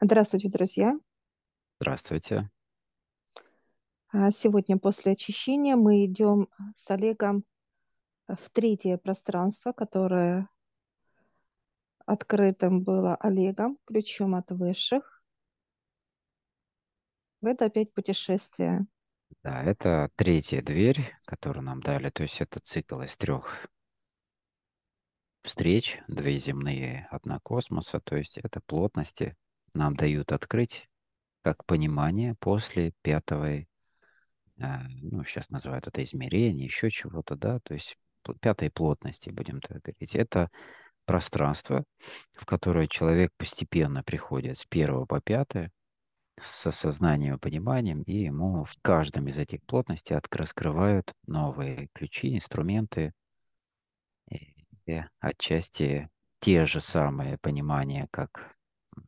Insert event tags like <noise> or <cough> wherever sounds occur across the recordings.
Здравствуйте, друзья! Здравствуйте! А, сегодня после очищения мы идем с Олегом в третье пространство, которое открытым было Олегом, ключом от высших. Это опять путешествие. Да, это третья дверь, которую нам дали. То есть это цикл из трех встреч, две земные, одна космоса. То есть это плотности нам дают открыть как понимание после пятого, э, ну, сейчас называют это измерение, еще чего-то, да, то есть пятой плотности, будем так говорить. Это пространство, в которое человек постепенно приходит с первого по пятое, с осознанием и пониманием, и ему в каждом из этих плотностей раскрывают новые ключи, инструменты, и отчасти те же самые понимания, как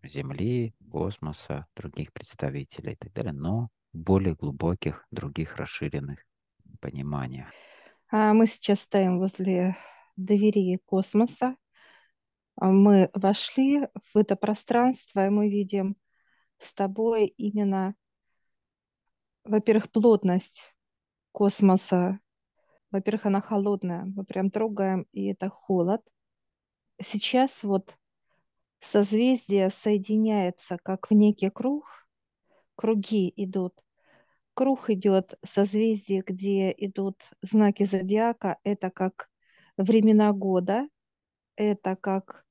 Земли, космоса, других представителей и так далее, но более глубоких, других расширенных пониманиях. А мы сейчас стоим возле двери космоса. А мы вошли в это пространство, и мы видим с тобой именно, во-первых, плотность космоса. Во-первых, она холодная. Мы прям трогаем, и это холод. Сейчас вот созвездие соединяется как в некий круг. Круги идут. Круг идет созвездие, где идут знаки зодиака. Это как времена года, это как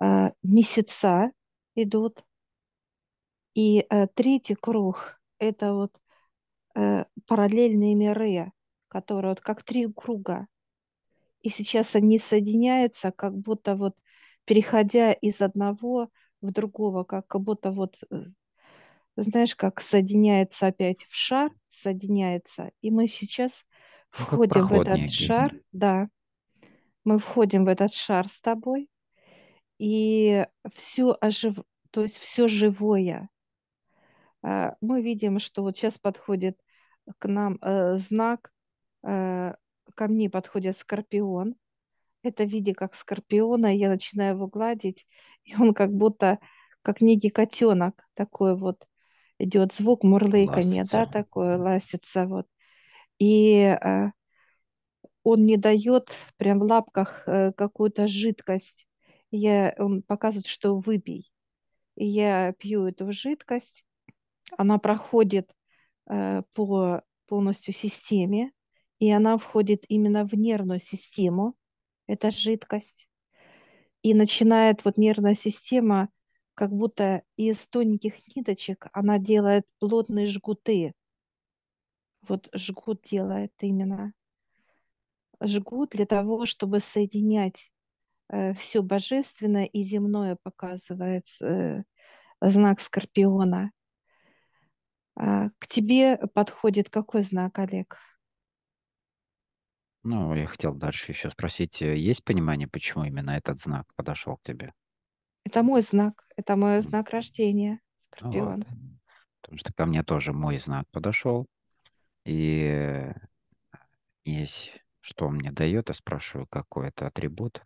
э, месяца идут. И э, третий круг – это вот э, параллельные миры, которые вот как три круга. И сейчас они соединяются, как будто вот переходя из одного в другого, как будто вот, э, знаешь, как соединяется опять в шар, соединяется. И мы сейчас Ну, входим в этот шар, да, мы входим в этот шар с тобой, и все ожив... то есть все живое. А, мы видим, что вот сейчас подходит к нам э, знак, э, ко мне подходит скорпион. Это в виде как скорпиона, я начинаю его гладить, и он как будто, как некий котенок, такой вот идет звук мурлыканья, да, Ластится. такое ластится вот. И э, он не дает прям в лапках э, какую-то жидкость. Я, он показывает, что выпей. И я пью эту жидкость, она проходит э, по полностью системе, и она входит именно в нервную систему, эта жидкость. И начинает вот нервная система, как будто из тоненьких ниточек, она делает плотные жгуты. Вот жгут делает именно. Жгут для того, чтобы соединять э, все божественное и земное, показывает э, знак Скорпиона. А, к тебе подходит какой знак, Олег? Ну, я хотел дальше еще спросить, э, есть понимание, почему именно этот знак подошел к тебе? Это мой знак, это мой М, знак рождения, Ну вот, Скорпион. потому что ко мне тоже мой знак подошел, и э, есть, что он мне дает, я спрашиваю, какой это атрибут,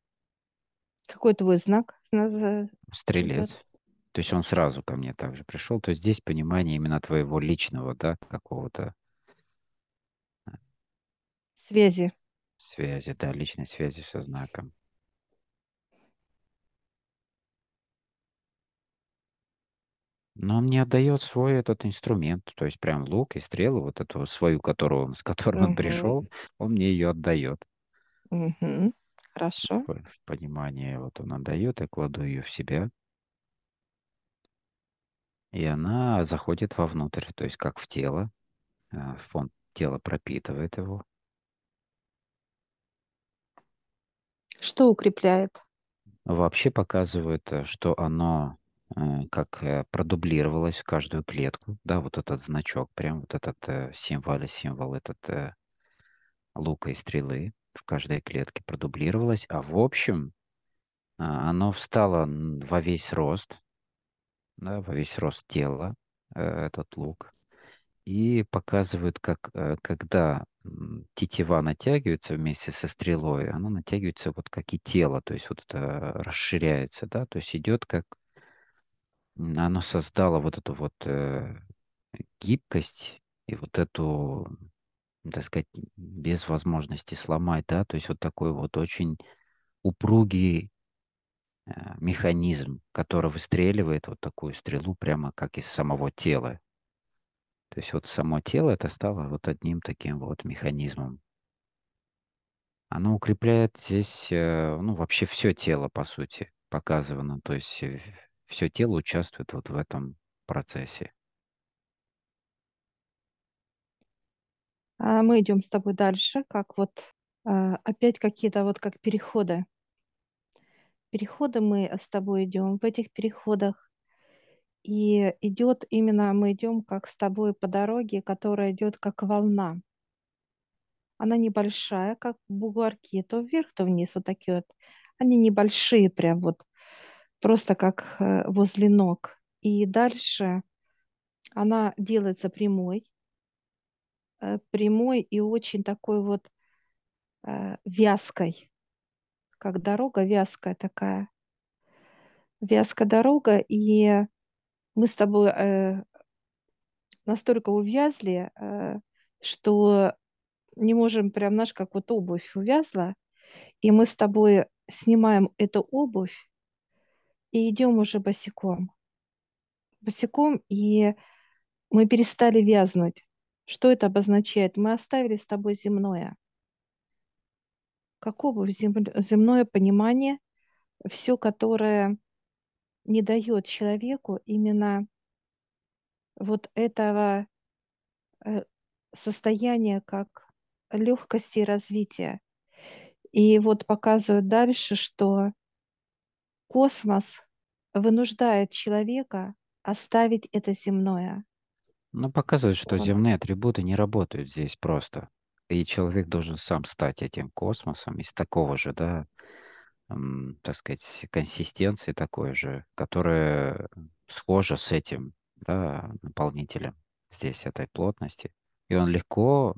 Какой твой знак идет? стрелец. То есть он сразу ко мне также пришел. То есть здесь понимание именно твоего личного, да, какого-то Связи. Связи, да, личной связи со знаком. Но он мне отдает свой этот инструмент, то есть прям лук и стрелы, вот эту свою, которую, он- с которой он пришел, он мне ее отдает. мгм. Хорошо. Понимание вот он отдает, я кладу ее в себя, и она заходит вовнутрь, то есть как в тело, а, фон тела пропитывает его. Что укрепляет? Вообще показывает, э, что оно э, как э, продублировалось в каждую клетку, да, вот этот значок, прям вот этот символ, символ этот лука и стрелы в каждой клетке продублировалось, а в общем а, оно встало во весь рост, да, во весь рост тела, этот лук, и показывают, как когда тетива натягивается вместе со стрелой, она натягивается вот как и тело, то есть вот это расширяется, да, то есть идет как оно создало вот эту вот э, гибкость и вот эту, так сказать, без возможности сломать, да, то есть вот такой вот очень упругий э, механизм, который выстреливает вот такую стрелу прямо как из самого тела. То есть вот само тело это стало вот одним таким вот механизмом. Оно укрепляет здесь, э, ну, вообще все тело, по сути, показано. То есть все тело участвует вот в этом процессе. А мы идем с тобой дальше, как вот а, опять какие-то вот как переходы. Переходы мы с тобой идем в этих переходах. И идет именно, мы идем как с тобой по дороге, которая идет как волна. Она небольшая, как бугорки, то вверх, то вниз, вот такие вот. Они небольшие прям вот, просто как э, возле ног. И дальше она делается прямой, э, прямой и очень такой вот э, вязкой, как дорога вязкая такая. Вязкая дорога, и мы с тобой э, настолько увязли, э, что не можем прям, наш как вот обувь увязла, и мы с тобой снимаем эту обувь и идем уже босиком. Босиком, и мы перестали вязнуть. Что это обозначает? Мы оставили с тобой земное. Как обувь, земное понимание, все, которое не дает человеку именно вот этого э, состояния как легкости развития. И вот показывают дальше, что космос вынуждает человека оставить это земное. Ну, показывает, что Он, земные атрибуты не работают здесь просто. И человек должен сам стать этим космосом из такого же, да, так сказать, консистенции такой же, которая схожа с этим, да, наполнителем здесь этой плотности. И он легко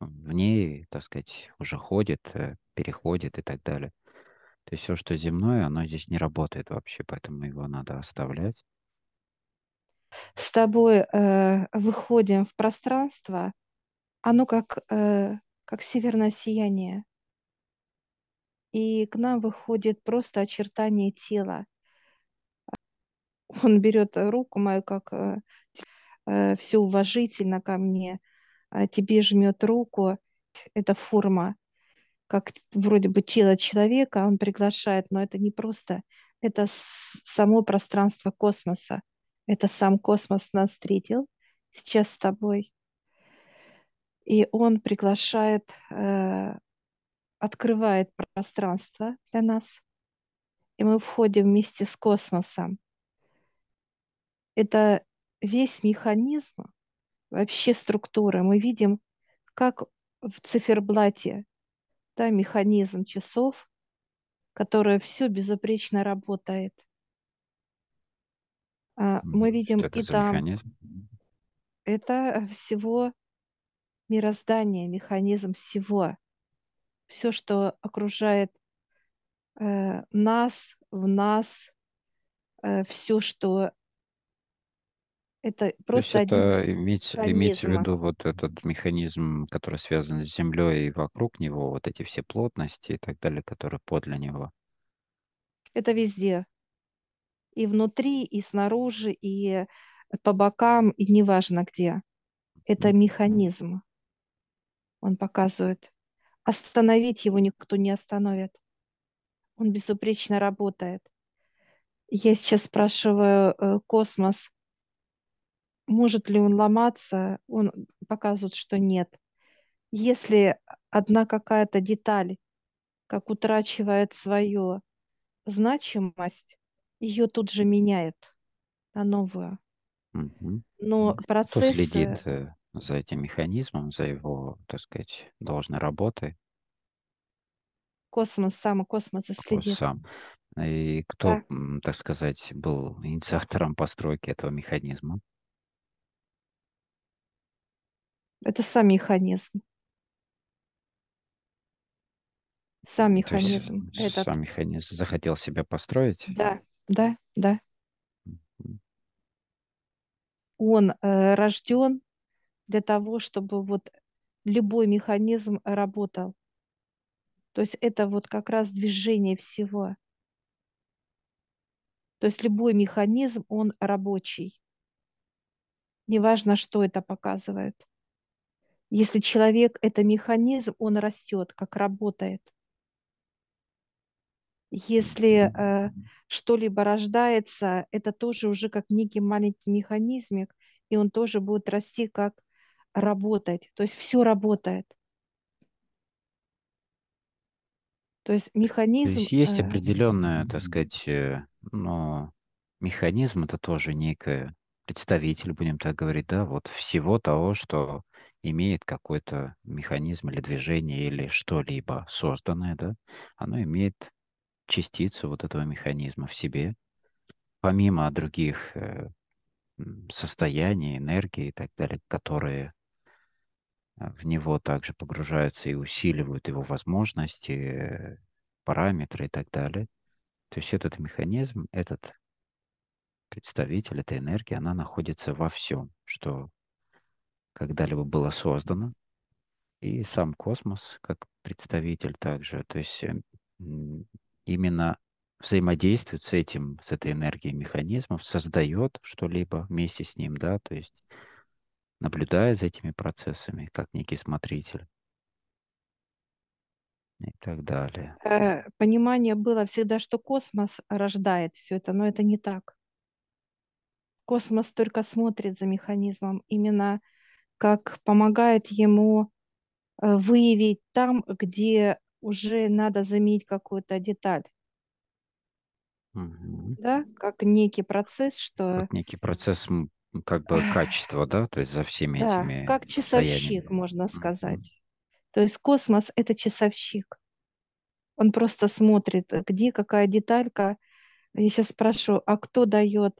в ней, так сказать, уже ходит, э, переходит и так далее. То есть все, что земное, оно здесь не работает вообще, поэтому его надо оставлять. с тобой э, выходим в пространство, оно как, э, как северное сияние. И к нам выходит просто очертание тела. Он берет руку мою, как э, э, все уважительно ко мне, а тебе жмет руку. Это форма, как вроде бы тело человека, он приглашает, но это не просто, это само пространство космоса. Это сам космос нас встретил сейчас с тобой. И он приглашает, э, открывает пространство для нас. И мы входим вместе с космосом. Это весь механизм, вообще структура. Мы видим, как в циферблате да, механизм часов, который все безупречно работает. А, Мы видим Что это и там, механизм? это всего мироздание, механизм всего. Все, что окружает э, нас, в нас, э, все, что это То есть просто один это иметь, иметь в виду вот этот механизм, который связан с Землей и вокруг него, вот эти все плотности и так далее, которые подле него. Это везде. И внутри, и снаружи, и по бокам, и неважно где. Это механизм. Он показывает. Остановить его никто не остановит. Он безупречно работает. Я сейчас спрашиваю э, космос, может ли он ломаться? Он показывает, что нет. Если одна какая-то деталь, как утрачивает свою значимость, ее тут же меняет на новую. мгм. Но Кто следит э, за этим механизмом, за его, так сказать, должной работой, космос, сам космос следит. сам. И кто, Да, так сказать, был инициатором постройки этого механизма. это сам механизм. Сам М, То есть механизм этот. сам механизм захотел себя построить. Да, да, да. Он э, рожден для того, чтобы вот любой механизм работал. То есть это вот как раз движение всего. То есть любой механизм, он рабочий. Неважно, что это показывает. Если человек – это механизм, он растет, как работает. Если э, что-либо рождается, это тоже уже как некий маленький механизмик, и он тоже будет расти, как работать. То есть все работает. То есть То механизм... есть есть э, определенная, так сказать, э, но механизм это тоже некое представитель, будем так говорить, да, вот всего того, что имеет какой-то механизм или движение или что-либо созданное, да, оно имеет частицу вот этого механизма в себе, помимо других э, состояний, энергии и так далее, которые в него также погружаются и усиливают его возможности, параметры и так далее. То есть этот механизм, этот представитель, эта энергия, она находится во всем, что когда-либо было создано, и сам космос как представитель также. То есть э, м, именно взаимодействует с этим, с этой энергией механизмов, создает что-либо вместе с ним, да, то есть наблюдая за этими процессами, как некий смотритель и так далее. э, понимание было всегда, что космос рождает все это, но это не так. Космос только смотрит за механизмом, именно как помогает ему э, выявить там, где уже надо заменить какую-то деталь, Мгм. да, как некий процесс, что Как некий процесс как бы качества, да, то есть за всеми да, этими как часовщик, состояниями. можно сказать. То есть космос– это часовщик. Он просто смотрит, где какая деталька. Я сейчас спрошу, а кто дает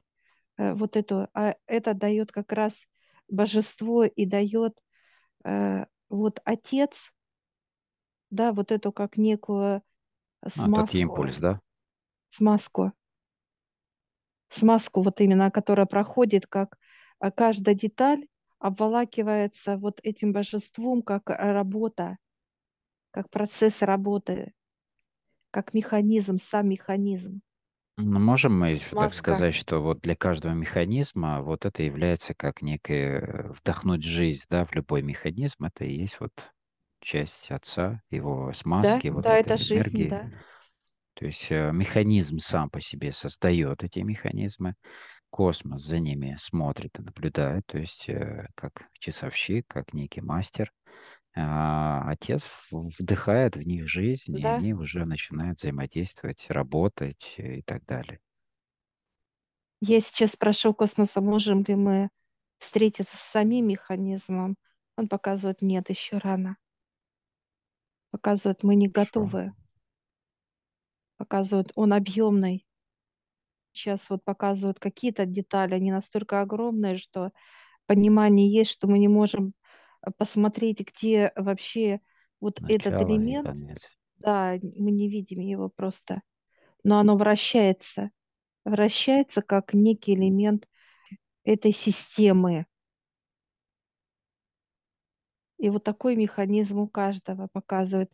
э, вот эту? А это дает как раз божество и дает э, вот отец, да, вот эту как некую Ну, этот смазку, импульс, да? смазку, смазку вот именно, которая проходит, как а, каждая деталь обволакивается вот этим божеством, как э, работа, как процесс работы, как механизм, сам механизм, Ну, можем мы еще так сказать, что вот для каждого механизма вот это является как некое вдохнуть жизнь, да, в любой механизм. Это и есть вот часть отца, его Да, смазки, вот да, это этой жизнь, энергии. да. То есть э, механизм сам по себе создает эти механизмы, космос за ними смотрит и наблюдает, то есть э, как часовщик, как некий мастер. А отец вдыхает в них жизнь, и Да, они уже начинают взаимодействовать, работать э, и так далее. я сейчас спрошу космоса, можем ли мы встретиться с самим механизмом. Он показывает, нет, еще рано. Показывает, мы не Хорошо. готовы. Показывает, он объемный. Сейчас вот показывают какие-то детали, они настолько огромные, что понимание есть, что мы не можем э, посмотреть, где вообще вот этот Начало и элемент, да, мы не видим его просто, но оно вращается, вращается как некий элемент этой системы. И вот такой механизм у каждого показывает.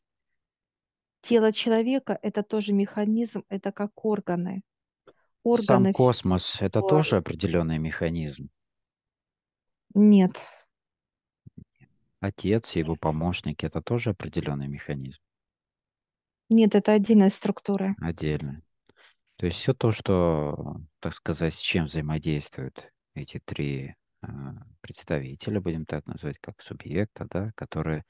Тело человека– это тоже механизм, это как органы. Сам Органы космос– это всего. тоже определенный механизм. Нет, Отец и его помощники– это тоже определенный механизм. нет, это отдельная структура. Отдельно. То есть все то, что, так сказать, с чем взаимодействуют эти три э, представителя, будем так назвать, как субъекта, да, которые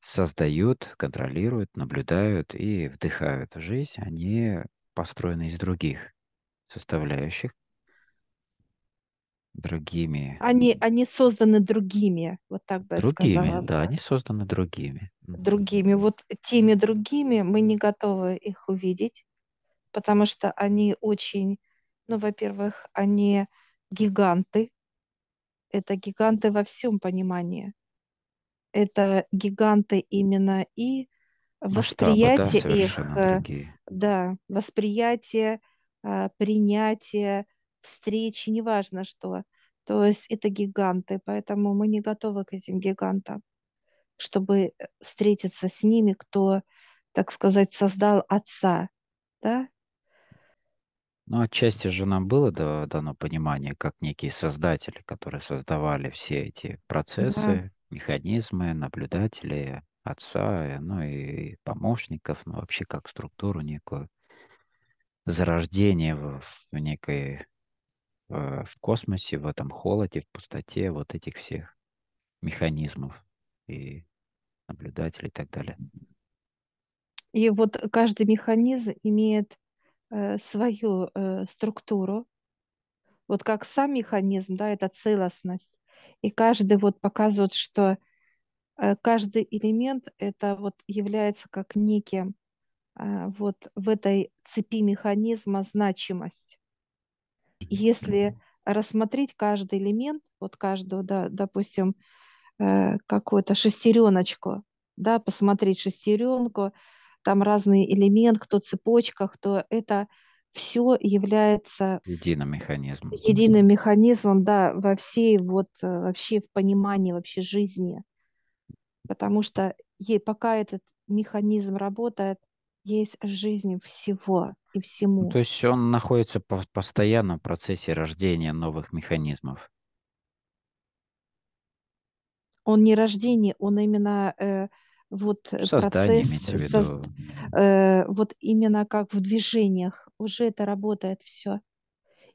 создают, контролируют, наблюдают и вдыхают жизнь, они построены из других составляющих, другими, Они, они созданы другими, вот так бы я другими, сказала да, бы. они созданы другими. Другими. Вот теми другими мы не готовы их увидеть, потому что они очень, ну, во-первых, они гиганты. Это гиганты во всем понимании. Это гиганты именно и Масштабы, да, восприятие их, совершенно э, другие. да, восприятие, а, принятие, встречи, неважно что. То есть это гиганты, поэтому мы не готовы к этим гигантам, чтобы э, встретиться с ними, кто, так сказать, создал отца, да? Ну, отчасти же нам было да- дано понимание, как некие создатели, которые создавали все эти Да. процессы, механизмы, наблюдатели, отца, э, ну и помощников, ну вообще как структуру некую, зарождение в, в некой, э, в космосе, в этом холоде, в пустоте вот этих всех механизмов и наблюдателей и так далее. И вот каждый механизм имеет э, свою э, структуру. Вот как сам механизм, да, это целостность. И каждый вот показывает, что э, каждый элемент это вот является как неким а, вот в этой цепи механизма значимость. Если рассмотреть каждый элемент, вот каждую, да, допустим, э, какую-то шестереночку, да, посмотреть шестеренку, там разный элемент, кто цепочка, кто это все является Единым механизмом. единым механизмом, да, во всей вот э, вообще в понимании вообще жизни, потому что ей, пока этот механизм работает, есть жизнь всего и Ну, то всему. есть он находится по- в постоянном процессе рождения новых механизмов. Он не рождение, он именно э, вот э, Создание процесс, виду. э, вот именно как в движениях, уже это работает все.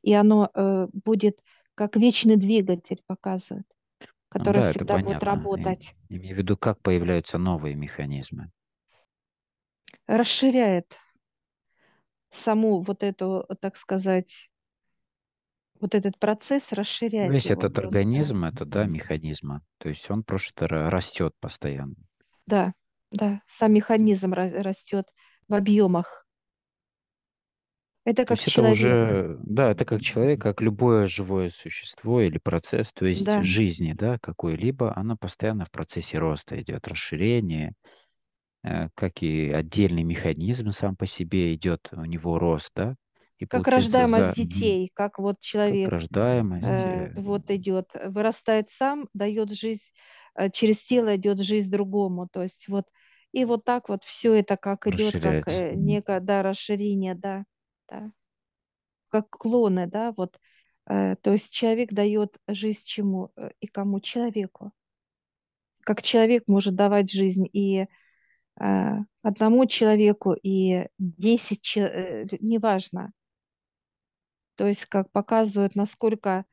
И оно э, будет как вечный двигатель показывает, Ну который да, это всегда будет понятно. И- работать. Имею в виду, как появляются новые механизмы. Расширяет саму вот эту, так сказать, вот этот процесс, расширяет Весь этот просто. организм, это, да, механизма. То есть он просто ра- растет постоянно. Да, да, сам механизм ра- растет в объемах. Это То как есть это человек. уже, да, это как человек, как любое живое существо или процесс, то есть Да, жизни, да, какой-либо, она постоянно в процессе роста идет, расширение, э, как и отдельный механизм сам по себе идет, у него рост, да, и как получается рождаемость за детей, как вот как человек рождаемость, э, э, вот идет, вырастает сам, дает жизнь, через тело идет жизнь другому. То есть вот и вот так вот все это как идет, как э, некое, да, расширение, да, да, как клоны, да, вот. Э, то есть человек дает жизнь чему э, и кому? Человеку. Как человек может давать жизнь и э, одному человеку, и десять, э, неважно. То есть как показывают, насколько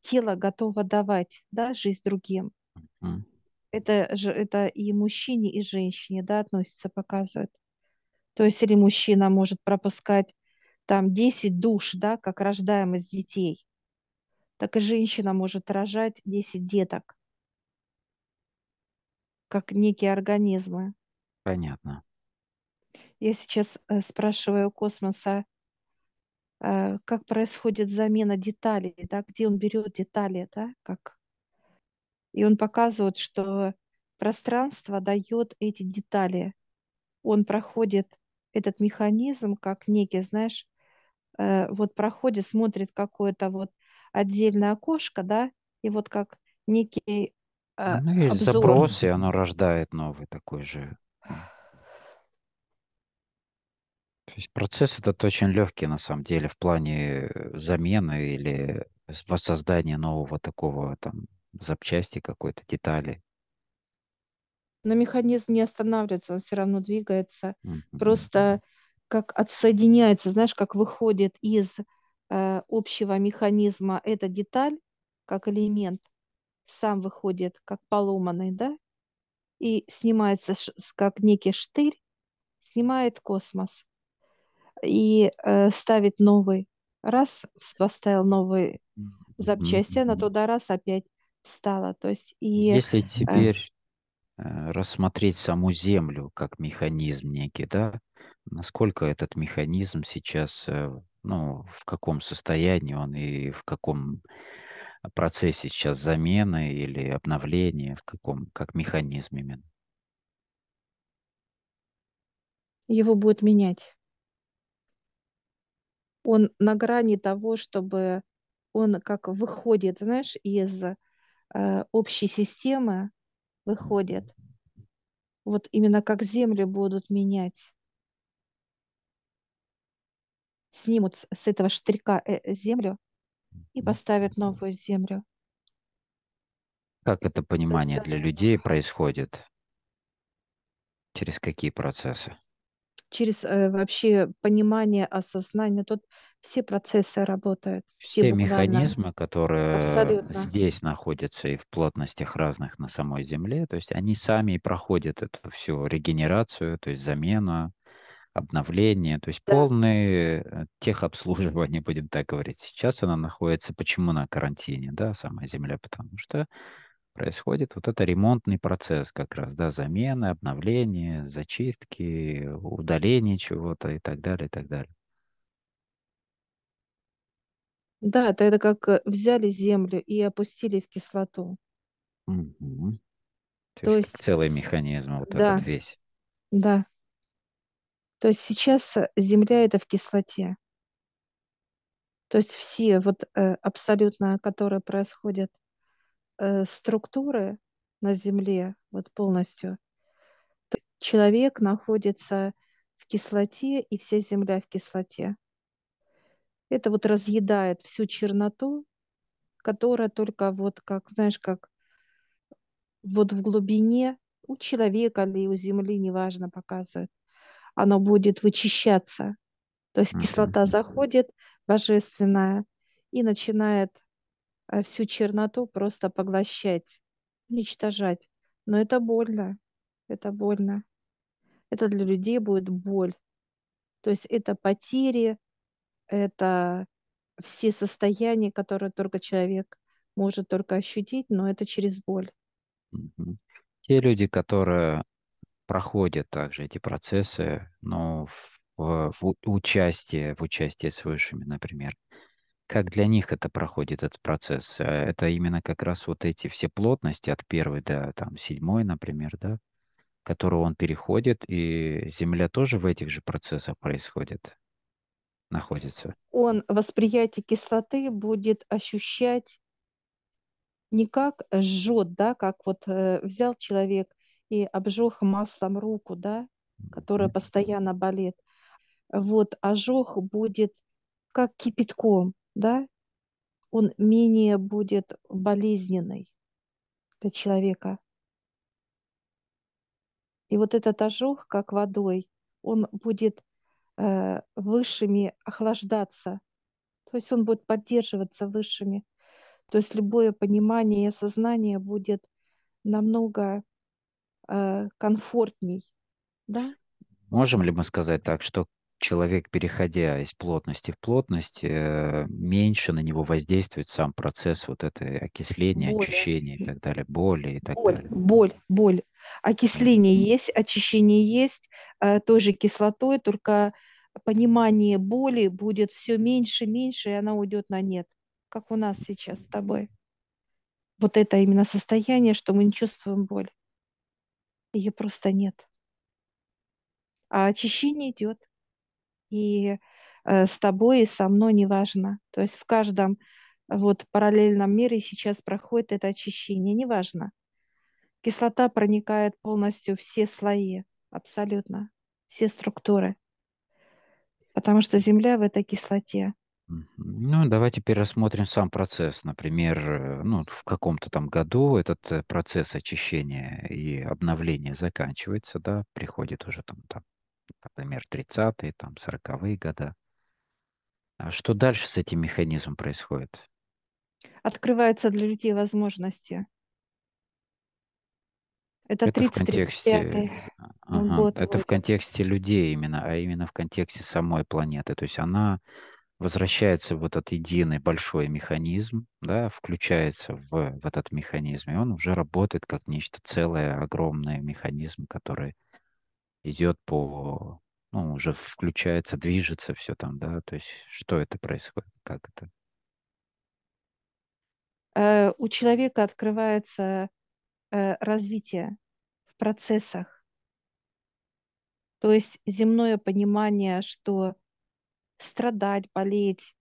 тело готово давать, да, жизнь другим. Это же это и мужчине, и женщине, да, относится, показывает. То есть или мужчина может пропускать там 10 душ, да, как рождаемость детей, так и женщина может рожать 10 деток, как некие организмы. Понятно. Я сейчас э, спрашиваю у космоса, э, как происходит замена деталей, да, где он берет детали, да, как. И он показывает, что пространство дает эти детали. Он проходит этот механизм как некий, знаешь, э, вот проходит, смотрит какое-то вот отдельное окошко, да, и вот как некий э, Ну, есть обзор. заброс, и оно рождает новый такой же. То есть процесс этот очень легкий на самом деле в плане э, замены или воссоздания нового такого там запчасти какой-то детали. Но механизм не останавливается, он все равно двигается, Мгм. просто как отсоединяется, знаешь, как выходит из э, общего механизма эта деталь, как элемент, сам выходит как поломанный, да, и снимается как некий штырь, снимает космос и э, ставит новый. Раз поставил новые запчасти, она туда раз опять встала. То есть и Если э, теперь э, рассмотреть саму Землю как механизм некий, да, насколько этот механизм сейчас, э, ну, в каком состоянии он и в каком процессе сейчас замены или обновления, в каком, как механизм именно. его будет менять. Он на грани того, чтобы он как выходит, знаешь, из общей системы, выходит. Вот именно как землю будут менять. Снимут с этого штырька э, э, землю и поставят новую землю. Как это есть понимание э, для людей происходит? Через какие процессы? Через э, вообще понимание, осознание, тут все процессы работают, все Все механизмы, которые абсолютно. здесь находятся и в плотностях разных на самой Земле, то есть они сами и проходят эту всю регенерацию, то есть замену, обновление, то есть Да. полное э, техобслуживание, <laughs> будем так говорить. Сейчас она находится, почему на карантине, да, сама Земля, потому что происходит вот это ремонтный процесс как раз, да, замены, обновление, зачистки, удаление чего-то и так далее, и так далее. Да, это, это как э, взяли землю и опустили в кислоту. Мгм. То То есть есть, целый механизм вот этот да, весь. да. То есть сейчас э, земля это в кислоте. То есть все вот э, абсолютно, которые происходят э, структуры на земле, вот полностью, человек находится в кислоте, и вся земля в кислоте. Это вот разъедает всю черноту, которая только вот как, знаешь, как вот в глубине у человека или у земли, неважно, показывает, оно будет вычищаться. То есть кислота заходит, божественная, и начинает всю черноту просто поглощать, уничтожать. Но это больно, это больно. Это для людей будет боль. То есть это потери, это все состояния, которые только человек может только ощутить, но это через боль. Те люди, которые проходят также эти процессы, но в, в- в участии, в участии с высшими, например, как для них это проходит, этот процесс? Э, Это именно как раз вот эти все плотности от первой до там седьмой, например, да, которую он переходит, и Земля тоже в этих же процессах происходит, находится. Он восприятие кислоты будет ощущать не как жжет, да, как вот э, взял человек и обжег маслом руку, да, которая постоянно болит. Вот ожог будет как кипятком, да, он менее будет болезненный для человека. И вот этот ожог, как водой, он будет э, высшими охлаждаться, то есть он будет поддерживаться высшими. То есть любое понимание и осознание будет намного э, комфортней, да? Можем ли мы сказать так, что человек, переходя из плотности в плотность, э, меньше на него воздействует сам процесс вот этой окисления, Боли. очищения и так далее, боли и так Боль, далее? боль, боль. Окисление есть, очищение есть, э, той же кислотой, только понимание боли будет все меньше, меньше, и она уйдет на нет, как у нас сейчас с тобой. Вот это именно состояние, что мы не чувствуем боль. Ее просто нет. А очищение идет. И э, с тобой, и со мной неважно. То есть в каждом вот параллельном мире сейчас проходит это очищение, неважно. Кислота проникает полностью все слои, абсолютно, все структуры, потому что Земля в этой кислоте. Ну, давай теперь рассмотрим сам процесс. Например, э, ну, в каком-то там году этот э, процесс очищения и обновления заканчивается, да, приходит уже там, там например, тридцатые там сороковые года. А что дальше с этим механизмом происходит? Открываются для людей возможности. Это Это в тридцать тридцать пятый контексте, ага, год это в будет. контексте людей именно, а именно в контексте самой планеты. То есть она возвращается в этот единый большой механизм, да, включается в, в этот механизм, и он уже работает как нечто целое, огромный механизм, который идет по, ну, уже включается, движется все там, да, то есть что это происходит, как это? Э, У человека открывается э, развитие в процессах, то есть земное понимание, что страдать, болеть,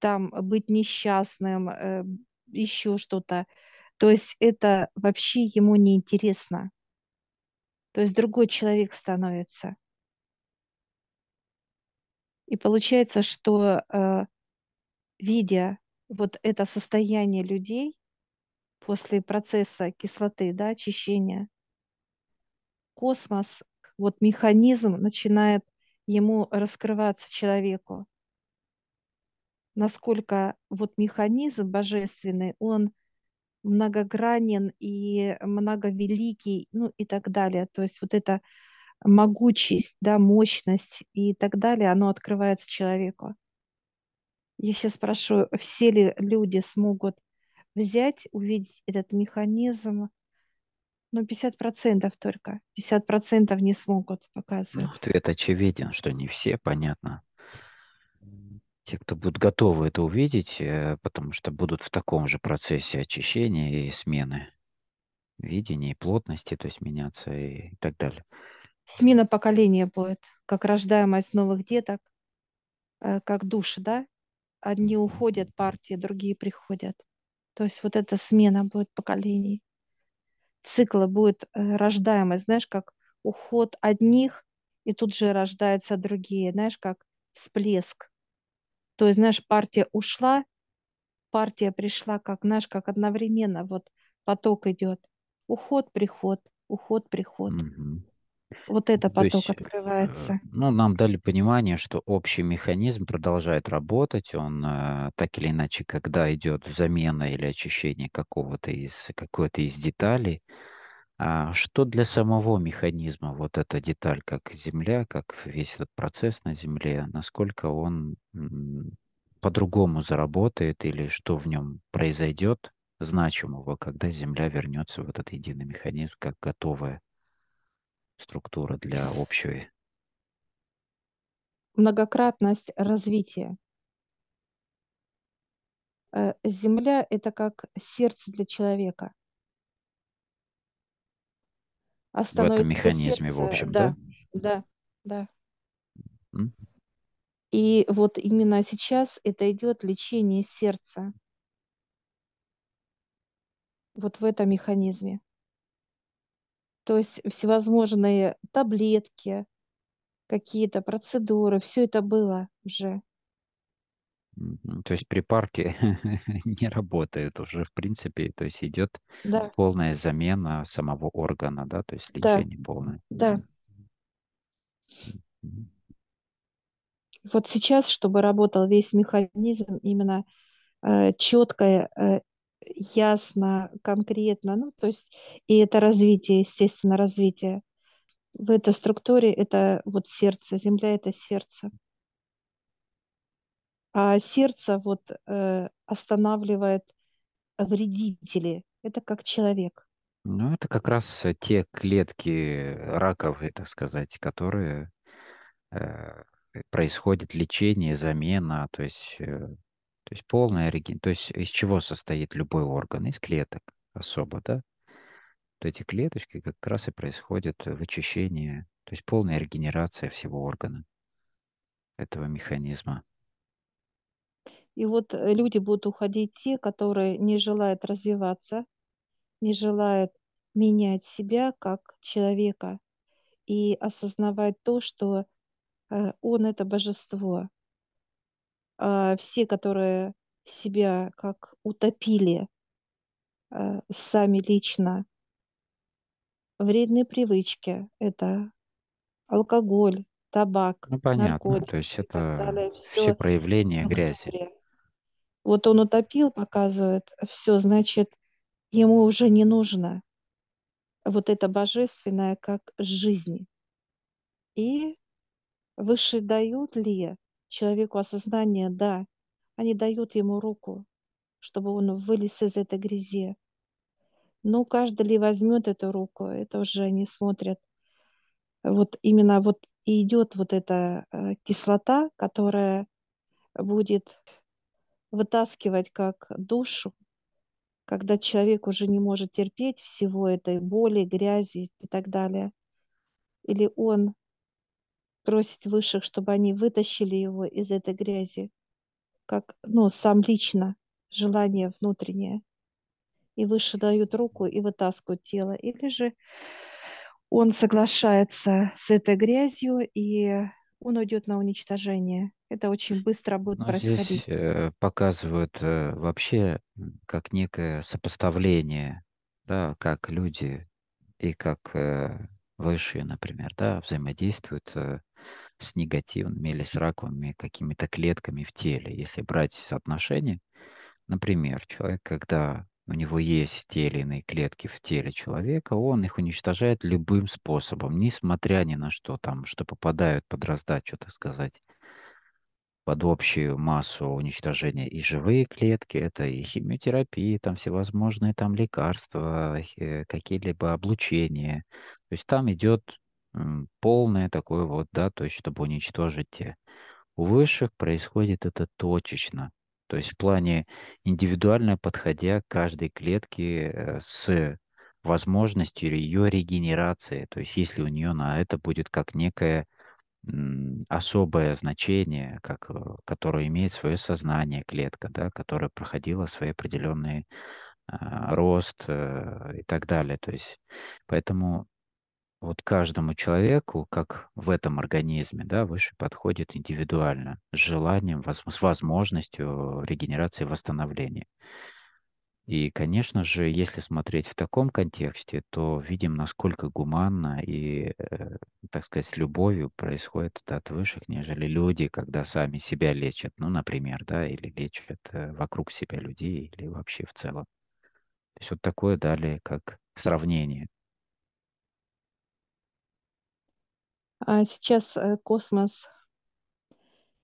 там быть несчастным, э, еще что-то. То есть это вообще ему не интересно. То есть другой человек становится. И получается, что э, видя вот это состояние людей после процесса кислоты, да, очищения, космос, вот механизм начинает ему раскрываться человеку. Насколько вот механизм божественный, он многогранен и многовеликий, ну и так далее. То есть вот эта могучесть, да, мощность и так далее, оно открывается человеку. Я сейчас спрашиваю, все ли люди смогут взять, увидеть этот механизм? Ну, 50% только. 50% не смогут, Ну, показывают. ответ очевиден, что не все, понятно. Те, кто будут готовы это увидеть, э, потому что будут в таком же процессе очищения и смены видения и плотности, то есть меняться и так далее. Смена поколения будет, как рождаемость новых деток, э, как души, да? Одни уходят, партии, другие приходят. То есть вот эта смена будет поколений. Цикла будет э, рождаемость, знаешь, как уход одних, и тут же рождаются другие, знаешь, как всплеск. То есть, знаешь, партия ушла, партия пришла, как, знаешь, как одновременно вот поток идет. Уход, приход, уход, приход. Мгм. Вот это То поток есть, э, открывается. ну, нам дали понимание, что общий механизм продолжает работать. Он э, так или иначе, когда идет замена или очищение какого-то из какой-то из деталей, а что для самого механизма вот эта деталь, как Земля, как весь этот процесс на Земле, насколько он по-другому заработает или что в нем произойдет значимого, когда Земля вернется в этот единый механизм, как готовая структура для общей Многократность развития. Э, Земля – это как сердце для человека. А в этом механизме, в сердце, общем, да? да, да, да. М? И вот именно сейчас это идет лечение сердца. Вот в этом механизме. То есть всевозможные таблетки, какие-то процедуры, все это было уже. То есть припарки <laughs> не работают уже, в принципе, то есть идет Да, полная замена самого органа, да, то есть да, лечение полное. да. Вот сейчас, чтобы работал весь механизм именно э, четко, э, ясно, конкретно, ну, то есть и это развитие, естественно, развитие. В этой структуре это вот сердце, земля это сердце. А сердце вот э, останавливает вредители. Это как человек. Ну, это как раз э, те клетки раковые, так сказать, которые э, происходит лечение, замена, то есть, э, то есть полная реген... То есть из чего состоит любой орган? Из клеток особо, да? Вот эти клеточки как раз и происходит вычищение, то есть полная регенерация всего органа этого механизма. И вот э, люди будут уходить те, которые не желают развиваться, не желают менять себя как человека и осознавать то, что э, он это божество. А все, которые себя как утопили э, сами лично, вредные привычки, это алкоголь, табак, Ну, понятно, то наркотики есть и так это все все проявления грязи. Вот он утопил, показывает, все, значит, ему уже не нужно вот это божественное как жизнь. И выше дают ли человеку осознание? Да, они дают ему руку, чтобы он вылез из этой грязи. Но каждый ли возьмет эту руку, это уже они смотрят. Вот именно вот идет вот эта э, кислота, которая будет вытаскивать как душу, когда человек уже не может терпеть всего этой боли, грязи и так далее. Или он просит высших, чтобы они вытащили его из этой грязи, как, ну, сам лично желание внутреннее. И выше дают руку и вытаскивают тело. Или же он соглашается с этой грязью, и он уйдет на уничтожение. Это очень быстро будет Но здесь происходить. э, показывают э, вообще как некое сопоставление, да, как люди и как э, высшие, например, да, взаимодействуют с негативными или с раковыми какими-то клетками в теле. Если брать соотношение, например, человек, когда у него есть те или иные клетки в теле человека, он их уничтожает любым способом, несмотря ни на что, там, что попадают под раздачу, так сказать, под общую массу уничтожения и живые клетки, это и химиотерапия, там всевозможные там лекарства, э, какие-либо облучения. То есть там идет полное такое вот, да, то есть чтобы уничтожить те. У высших происходит это точечно. То есть в плане индивидуально подходя к каждой клетке э, с возможностью ее регенерации. То есть если у нее на это будет как некое особое значение, как, э, которое имеет свое сознание клетка, да, которая проходила свой определенный а, рост э, и так далее. То есть поэтому вот каждому человеку, как в этом организме, да, выше подходит индивидуально, с желанием, с возможностью регенерации и восстановления. И, конечно же, если смотреть в таком контексте, то видим, насколько гуманно и, э, так сказать, с любовью происходит это от высших, нежели люди, когда сами себя лечат, ну, например, да, или лечат э, вокруг себя людей, или вообще в целом. То есть вот такое далее, как сравнение. А сейчас э, космос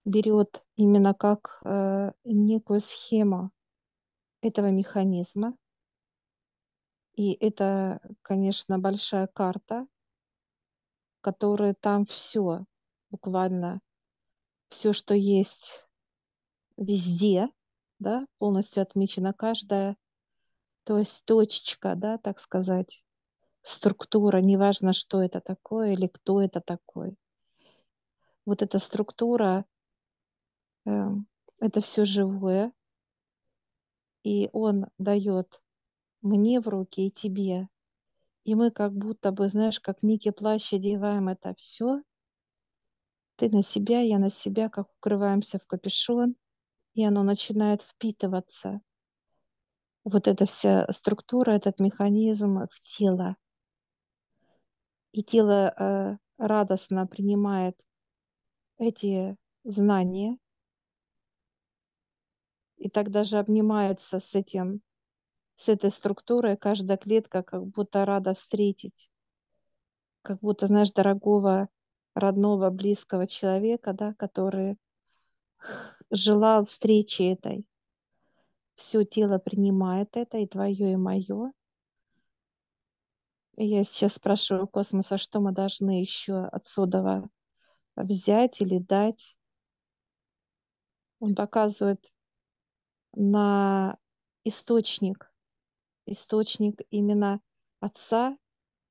берет именно как э, некую схему этого механизма. И это, конечно, большая карта, которая там все, буквально все, что есть везде, да, полностью отмечена каждая, то есть точечка, да, так сказать, структура, неважно, что это такое или кто это такой. Вот эта структура, э, это все живое, и он дает мне в руки и тебе. И мы как будто бы, знаешь, как некий плащ одеваем это все. Ты на себя, я на себя, как укрываемся в капюшон, и оно начинает впитываться. Вот эта вся структура, этот механизм в тело. И тело э, радостно принимает эти знания, и так даже обнимается с этим, с этой структурой, каждая клетка как будто рада встретить, как будто, знаешь, дорогого, родного, близкого человека, да, который желал встречи этой. Все тело принимает это, и твое, и мое. Я сейчас спрашиваю космоса, что мы должны еще отсюда взять или дать. Он показывает на источник, источник именно Отца,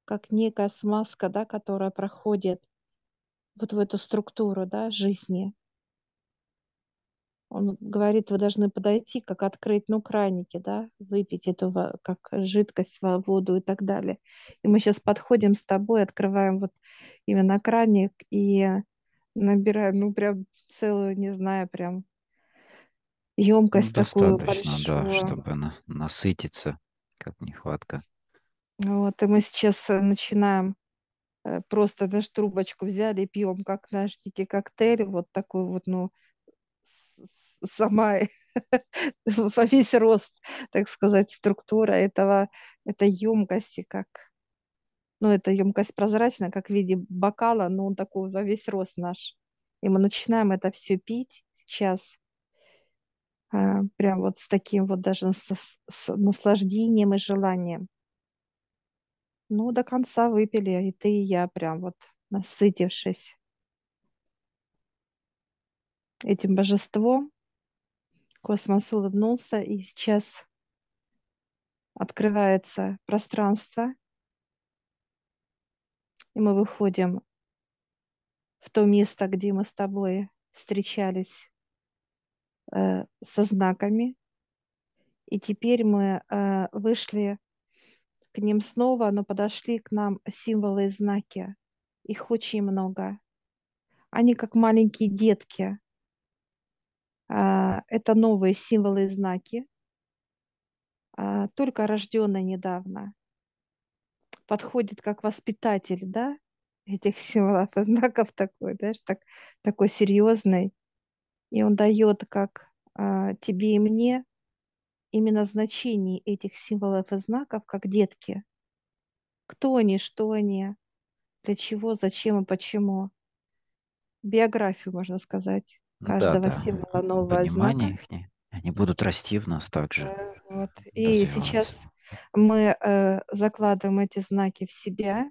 как некая смазка, да, которая проходит вот в эту структуру да, жизни. Он говорит, вы должны подойти, как открыть, ну, краники, да, выпить эту как жидкость, воду и так далее. И мы сейчас подходим с тобой, открываем вот именно краник и набираем, ну, прям целую, не знаю, прям Ну, емкость такую достаточно, да, большую. чтобы на- насытиться, как нехватка. Вот, и мы сейчас э, начинаем э, просто, знаешь, трубочку взяли и пьем, как наш некий коктейль, вот такой вот, ну, сама во весь рост, так сказать, структура этого, этой емкости, как, ну, эта емкость прозрачная, как в виде бокала, но он такой во весь рост наш. И мы начинаем это все пить сейчас, а, прям вот с таким вот даже с, с наслаждением и желанием. Ну, до конца выпили, и ты, и я, прям вот насытившись этим божеством, космос улыбнулся, и сейчас открывается пространство, и мы выходим в то место, где мы с тобой встречались э, со знаками. И теперь мы э, вышли к ним снова, но подошли к нам символы и знаки. Их очень много. Они как маленькие детки. А, это новые символы и знаки, а, только рожденные недавно. Подходит как воспитатель, да, этих символов и знаков такой, знаешь, так, такой серьезный. И он дает как а, тебе и мне именно значение этих символов и знаков, как детки. Кто они, что они, для чего, зачем и почему. Биографию, можно сказать, каждого да. символа нового знака. Понимание их, они будут расти в нас также, Э, Вот. И сейчас мы э, закладываем эти знаки в себя,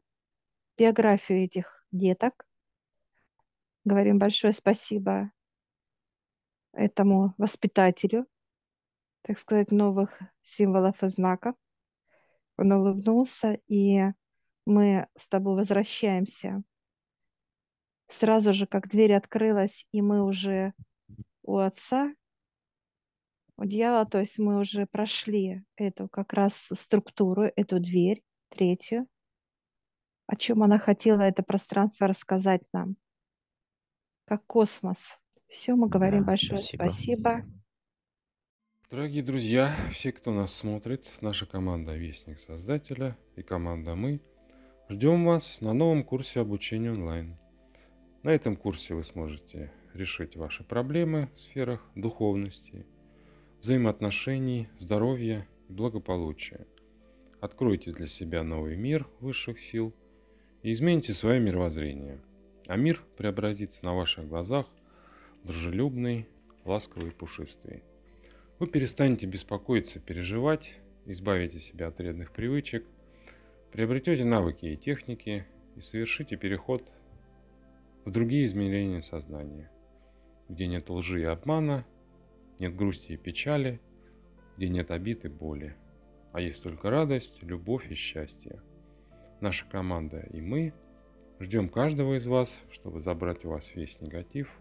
биографию этих деток. Говорим большое спасибо этому воспитателю, так сказать, новых символов и знаков. Он улыбнулся, и мы с тобой возвращаемся. Сразу же, как дверь открылась, и мы уже у отца, у дьявола, то есть мы уже прошли эту как раз структуру, эту дверь, третью, о чем она хотела это пространство рассказать нам, как космос. Все, мы говорим Да, большое спасибо. спасибо. Дорогие друзья, все, кто нас смотрит, наша команда Вестник Создателя и команда Мы, ждем вас на новом курсе обучения онлайн. На этом курсе вы сможете решить ваши проблемы в сферах духовности, взаимоотношений, здоровья и благополучия. Откройте для себя новый мир высших сил и измените свое мировоззрение. А мир преобразится на ваших глазах в дружелюбный, ласковый и пушистый. Вы перестанете беспокоиться, переживать, избавите себя от вредных привычек, приобретете навыки и техники и совершите переход в другие измерения сознания, где нет лжи и обмана, нет грусти и печали, где нет обид и боли, а есть только радость, любовь и счастье. Наша команда и мы ждем каждого из вас, чтобы забрать у вас весь негатив,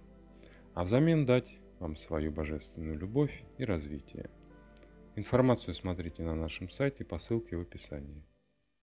а взамен дать вам свою божественную любовь и развитие. Информацию смотрите на нашем сайте по ссылке в описании.